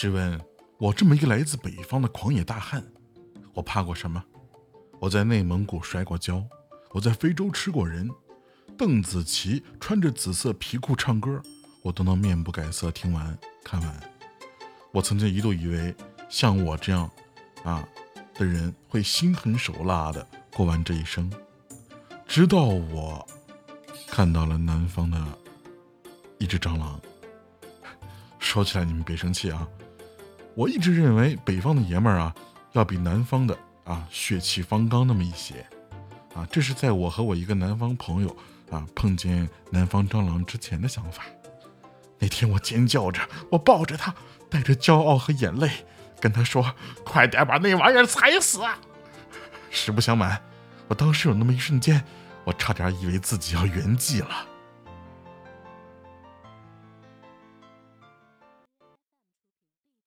试问，我这么一个来自北方的狂野大汉，我怕过什么？我在内蒙古摔过跤，我在非洲吃过人。邓紫棋穿着紫色皮裤唱歌，我都能面不改色听完看完。我曾经一度以为像我这样啊的人会心狠手辣的过完这一生，直到我看到了南方的一只蟑螂。说起来你们别生气啊，我一直认为北方的爷们儿啊要比南方的啊血气方刚那么一些啊，这是在我和我一个南方朋友。啊！碰见南方蟑螂之前的想法，那天我尖叫着，我抱着他，带着骄傲和眼泪，跟他说：“快点把那玩意儿踩死！” 实不相瞒，我当时有那么一瞬间，我差点以为自己要圆寂了。